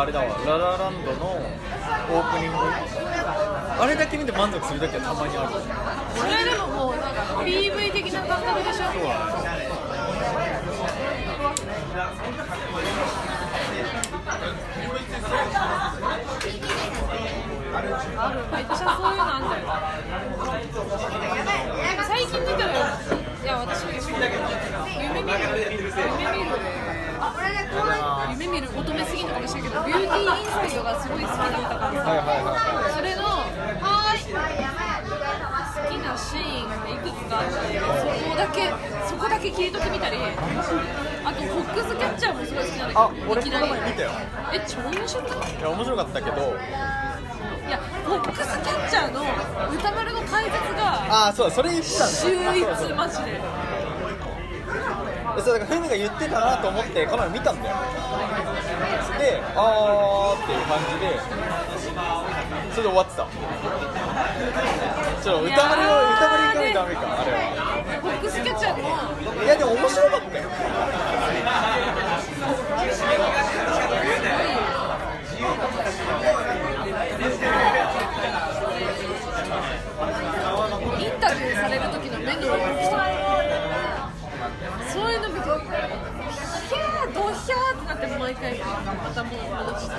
あれだわ。ララランドのオープニング。あれだけ見て満足する時はたまにある。それでももうなんか PV 的な感覚でしょ？そうある。めっちゃそういうのあんだよ最近見てるいや私夢見る夢見る夢見る乙女すぎるのかもしインサイドがすごい好きだったからはいはいはいそれのはーい好きなシーンがいくつかあってそこだけそこだけ切り取ってみたりあとフォックスキャッチャーもすごい好きなんだけどいきなりえ超面白くないいや面白かったけどいやフォックスキャッチャーの。歌丸の解説がああそうだそれ言ってたんだ秀逸マジで。でそうだからフミが言ってたなと思ってこの前見たんだよであーっていう感じでそれで終わってた。ちょっと歌丸を歌かないとダメかあれは。フォックスキャッチャーのいやでも面白かったよ。インタビューされる時の目の動回またもう戻して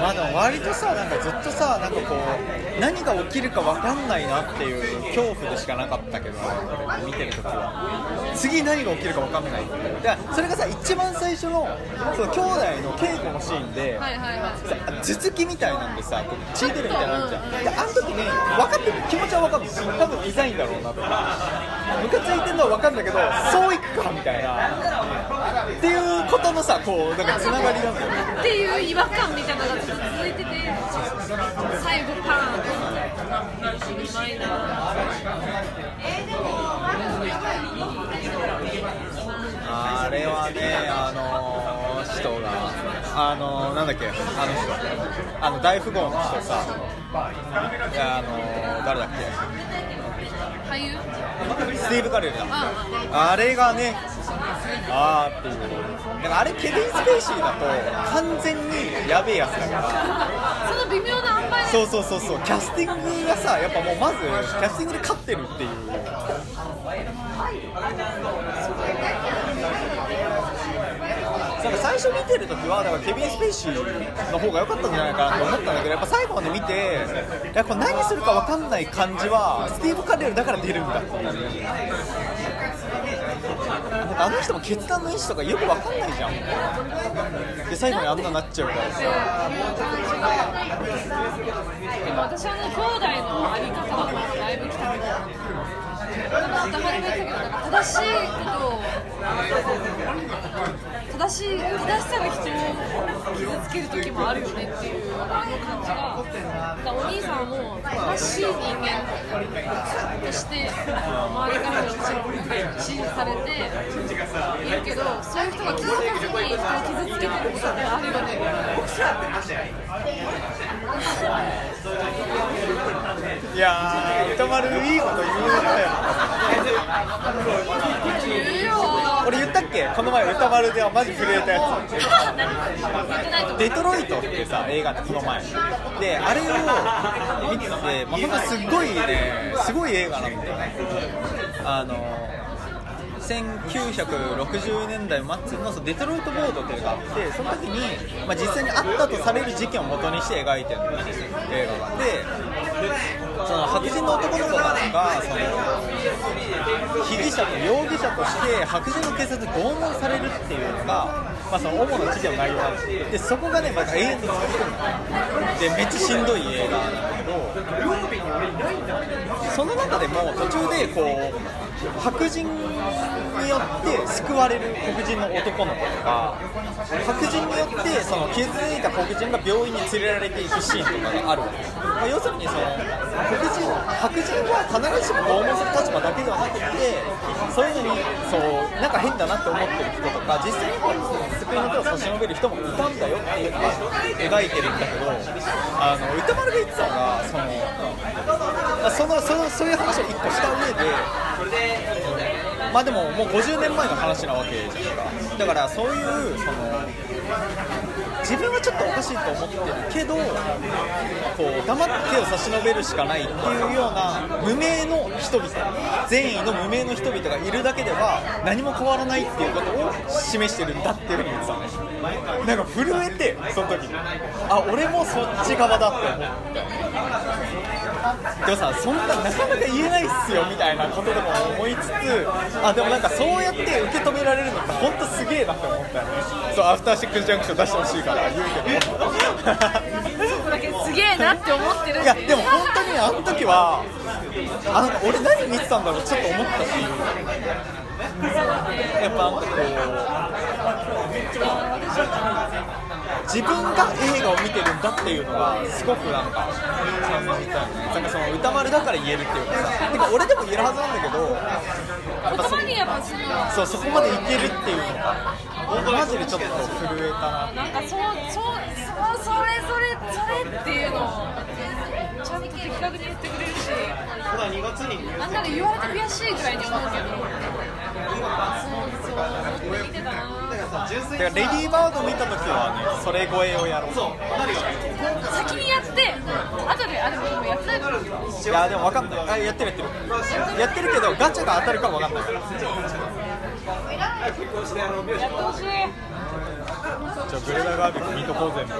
まあでも割とさなんかずっとさなんかこう何が起きるか分かんないなっていう恐怖でしかなかったけど見てる時は。次何が起きるか分かんない。でそれがさ一番最初のその兄弟の稽古のシーンで、はいはいはい。さ頭突きみたいなんでさこう血出るみたいなのあるじゃん。であの時に分かってる気持ちは分かる多分うざいんだろうなとか。ムカついてるのは分かるんだけどそういくかみたいな。っていうことのさこうなんかつながりなんだよね。っていう違和感みたいなのが続いてて最後パーンと2枚あれはね、あのー、人が、あのー、なんだっけ、あの人、あの大富豪の人さ、あのー、誰だっ俳優？け、スティーブ・カレルだ、ああれがね、あーっていう、だからあれ、ケビン・スペイシーだと、完全にやべえやつだから。その微妙な塩梅？でそうそうそうそう。キャスティングがさやっぱもうまずキャスティングで勝ってるっていうなんか最初見てる時はだからケビン・スペイシーの方が良かったんじゃないかなと思ったんだけどやっぱ最後まで見ていやこれ何するか分かんない感じはスティーブ・カレルだから出るんだってなんかあの人も決断の意思とかよく分かんないじゃんで最後にあんななっちゃうからさでも私はね兄弟のあり方はだいぶ来たけどなんか黙りが言ったけど。正しいことを正しい正しさが人を傷つける時もあるよねっていう感じがだお兄さんはもう正しい人間として周りからもちろん支持されているけどそういう人が気づかずに人を傷つけてることってあるよねいやー歌丸いいこと言うね。言うよけこの前歌丸ではマジ震えたやつ。デトロイトってさ映画ってこの前。であれを見てて、まあ、ほんとすっごいねすごい映画なんだよね。あの1960年代末のそのデトロイトボードっていうのがあってその時に、まあ、実際にあったとされる事件を元にして描いてる映画が。でその白人の男の子がその被疑者と容疑者として白人の警察に拷問されるっていうのが、まあ、その主な事件の内容なんですでそこがねまた永遠に続くんでめっちゃしんどい映画なんだけどその中でも途中でこう白人によって救われる黒人の男の子とか白人によってその傷ついた黒人が病院に連れられていくシーンとかがあるわけです、まあ、要するにその黒人白人は必ずしも拷問する立場だけではなくてそういうのにそうなんか変だなって思ってる人とか実際にこう救いの手を差し伸べる人もいたんだよっていうのが描いてるんだけどあの歌丸が言ってたのがそのまあそのそのそういう話を一個した上でまあでももう50年前の話なわけじゃんか。だからそういうその自分はちょっとおかしいと思ってるけどこう黙って手を差し伸べるしかないっていうような無名の人々善意の無名の人々がいるだけでは何も変わらないっていうことを示してるんだっていうふうに言ってたのね。なんか震えてその時に。あ俺もそっち側だって思って。でもさそんななかなか言えないっすよみたいなことでも思いつつあでもなんかそうやって受け止められるのって本当すげえなって思ったよね。そうアフターシックスジャンクション出してほしいから言うけど。すげえなって思ってるいやでも本当にあの時はあなんか俺何見てたんだろうちょっと思ったしやっぱなんかこう自分が映画を見てるんだっていうのがすごくなんか歌丸だから言えるっていうかさ。てか俺でも言えるはずなんだけどやっぱそ言葉にやっぱそのそうそこまでいけるっていう。のがマジでちょっと震えたななんかそうそうそうそれそれそれっていうのをちゃんと的確に言ってくれるし。なんなら言われて悔しいぐらいに思うけど。そうそう。見てたなだからレディーバード見た時はねそれ超えをやろう。先にやって後であでも今やって。ないいやでも分かんない。あやってるやってる。やってるけどガチャが当たるかも分かんない。やってほしいじゃあグレダガービック見とこう全部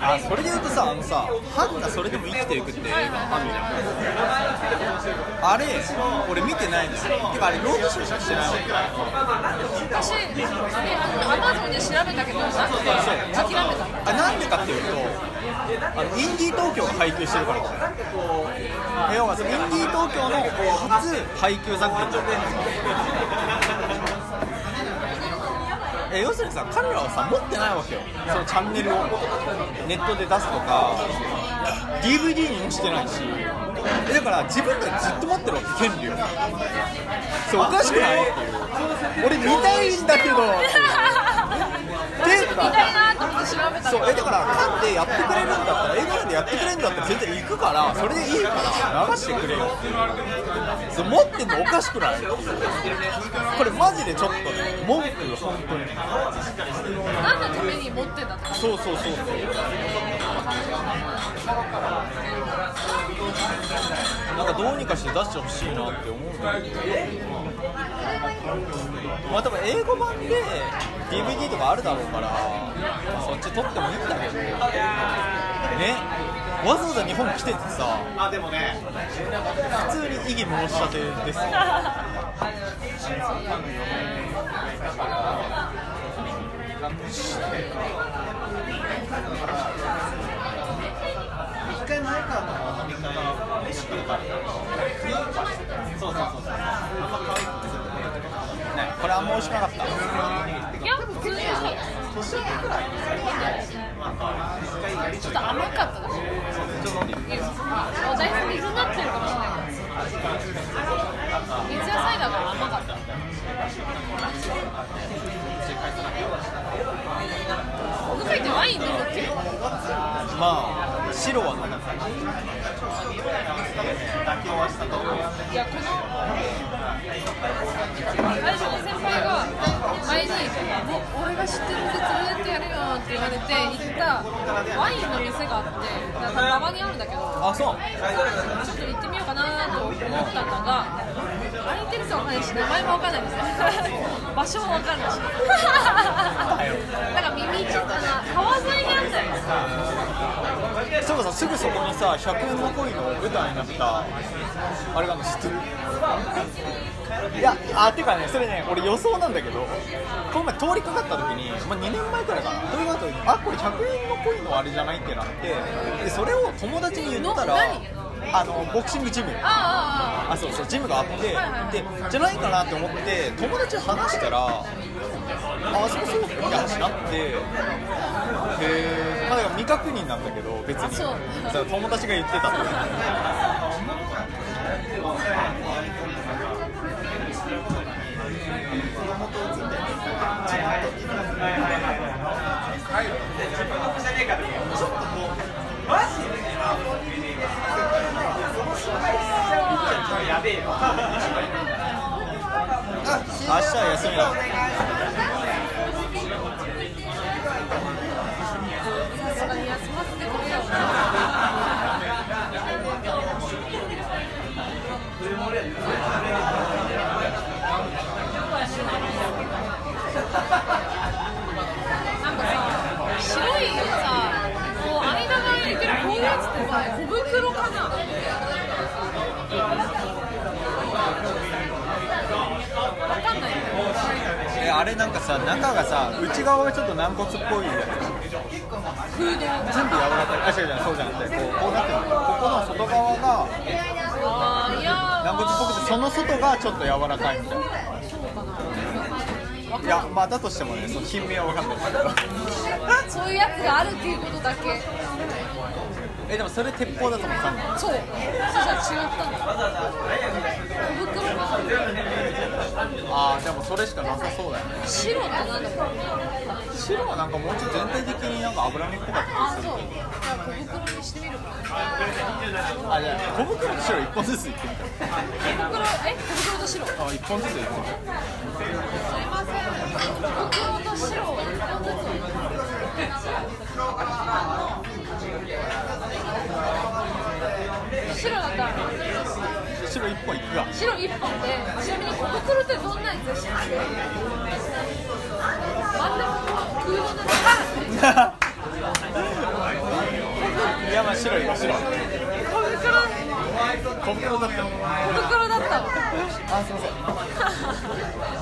あそれで言うとさあのさ「ハンがそれでも生きていく」って映画あるじゃんあれ俺見てないんですよ。てかあれロードショーしかしてない。私あれアマゾンで調べたけどなくて諦めた。あなんでかっていうとあのインディー東京が配給してるから。要はそのインディー東京の初配給作品じゃんえ要するにさ彼らはさ持ってないわけよ。そのチャンネルを。ネットで出すとか。DVD にもしてないし。えだから自分たちずっと持ってるわけ権利を。そうおかしくない？っていう俺見たいんだけど。っていうそうえだからなんでやってくれるんだったら映画館でやってくれるんだったら全然行くからそれでいいから流してくれよそう持ってんのおかしくない？これマジでちょっとね文句本当に。何のために持ってんだってそうそうそうそうなんかどうにかして出してほしいなって思うんだけど。まあ多分英語版で DVD とかあるだろうから、まあそっち撮ってもいいんだけどね。わざわざ日本来ててさあでもね。普通に異議申し立てですよ。一回前から飯食うからそうそうそうそうあんま可愛くてねこれあんま美味しくなかった。いや普通に美味しかった。年上くらい一回やりちょっと甘かった。だしちょっと飲んでみるだいぶ水になってるかもしれない水野菜だから甘かった。向井ってワイン飲むっけまあ白は飲む妥協はしたと思ういやこの最初の先輩が前に「もう俺が知ってるんで連れてってやるよ」って言われて行った。ワインの店があってだか馬場にあるんだけどあそうちょっと行ってみようかなと思ったのが空いてる人わかんないし名前もわかんないです 場所もわかんないし。なんか耳ちょっとな川沿いにあったよそうさすぐそこにさ100円の恋の舞台になったあれがあるの知ってる？いやあてかねそれね俺予想なんだけどこの前通りかかった時に、まあ、2年前くらいかな通りかかった時にあこれ100円の恋のあれじゃないってなってでそれを友達に言ったらあのボクシングジム。あそうそうジムがあって、はいはいでじゃないかなって思って友達に話したらああそこそうって話になって確認なんだけど別に。そう。友達が言ってた。あ 明日は休みだ。さ中がさ内側がちょっと軟骨っぽい全部柔らかい。あ違う違うそうじゃなくてこうこうなってるここの外側が軟骨っぽくてその外がちょっと柔らかいみたいな。いやまあだとしてもねその品名は分かんない。けどそういうやつがあるっていうことだけ。えでもそれ鉄砲だと思ったんだそう。そしたら違ったんだ小袋がああでもそれしかなさそうだよね白ってなんだろう白はなんかもうちょっと全体的になんか脂身っぽかったあそうじゃあ小袋にしてみるかあじゃあ小袋と白一本ずついってみた小袋え小袋と白すあ一本ずついってみいません小袋と白を一本ずつ白だったら。白一本いくが白一本でちなみに小袋ってどんなやつでしたっけ？真ん中の空洞のい。やまあ白いわ白小袋小袋だったの小袋だったわあすいません